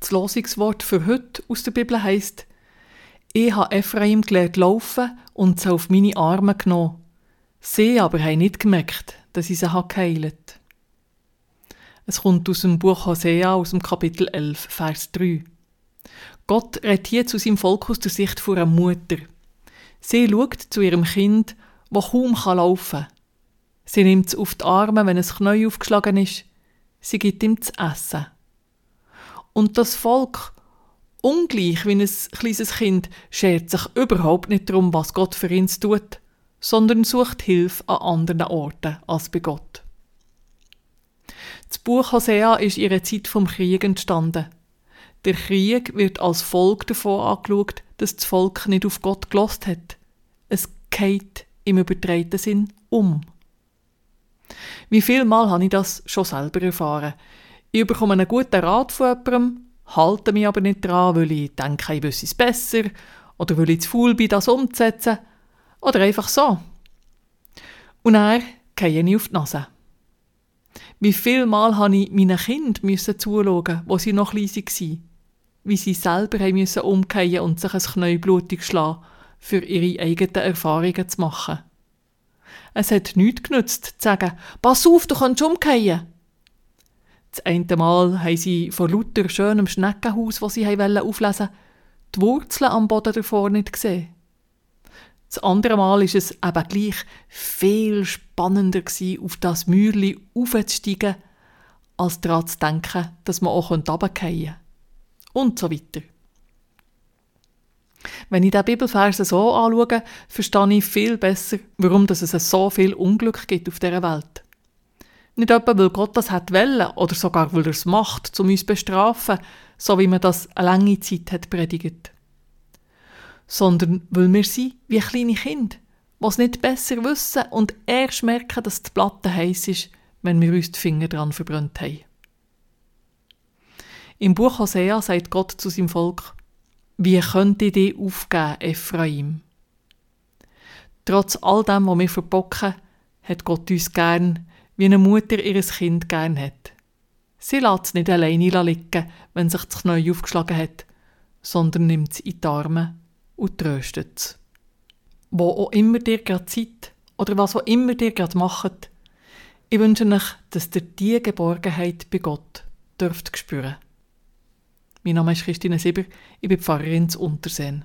Das Losungswort für heute aus der Bibel heißt: Ich habe Ephraim gelernt laufen und sie auf meine Arme genommen. Sie aber haben nicht gemerkt, dass ich sie geheilt. Es kommt aus dem Buch Hosea, aus dem Kapitel 11, Vers 3. Gott redet hier zu seinem Volk aus der Sicht einer Mutter. Sie schaut zu ihrem Kind, das kaum laufen kann. Sie nimmt es auf die Arme, wenn es Knie aufgeschlagen ist. Sie gibt ihm zu essen. Und das Volk, ungleich wie ein kleines Kind, schert sich überhaupt nicht darum, was Gott für ihn tut, sondern sucht Hilfe an anderen Orten als bei Gott. Das Buch Hosea ist in ihrer Zeit vom Krieg entstanden. Der Krieg wird als Folge davon angeschaut, dass das Volk nicht auf Gott gelost hat. Es geht im übertreiten Sinn um. Wie viel Mal habe ich das schon selber erfahren? Ich bekomme einen guten Rat von jemandem, halte mich aber nicht dran, weil ich denke, ich wüsste es besser oder weil ich zu faul bin, das umzusetzen oder einfach so. Und er gehe ich auf die Nase. Wie viel Mal habe ich meinen Kindern zuschauen, wo sie noch klein waren, wie sie selber müssen umkehren und sich ein Knie blutig schlagen, für ihre eigenen Erfahrungen zu machen. Es hat nichts genützt, zu sagen, pass auf, du kannst umkehren. Das eine Mal haben sie vor lauter schönem Schneckenhaus, das sie auflesen wollten, die Wurzeln am Boden davor nicht gesehen. Das andere Mal ist es eben gleich viel spannender gewesen, auf das Mäuerli aufzusteigen, als daran zu denken, dass man auch runterfallen könnte. Und so weiter. Wenn ich den Bibelvers so anschaue, verstehe ich viel besser, warum es so viel Unglück gibt auf dieser Welt. Nicht etwa, weil Gott das hat wollen oder sogar, weil er es macht, um uns zu bestrafen, so wie man das eine lange Zeit hat predigt. Sondern weil wir sind wie kleine Kinder, die es nicht besser wissen und erst merken, dass die Platte heiß ist, wenn wir uns die Finger dran verbrannt haben. Im Buch Hosea sagt Gott zu seinem Volk, wie könnt ihr dich aufgeben, Ephraim? Trotz all dem, was wir verbocken, hat Gott uns gern, wie eine Mutter ihres Kind gern hat. Sie lässt es nicht alleine liegen, wenn sich das Knie aufgeschlagen hat, sondern nimmt es in die Arme und tröstet es. Wo auch immer dir gerade Zeit oder was auch immer dir gerade macht, ich wünsche euch, dass ihr diese Geborgenheit bei Gott dürft spüren. Mein Name ist Christine Sieber, ich bin Pfarrerin zu Unterseen.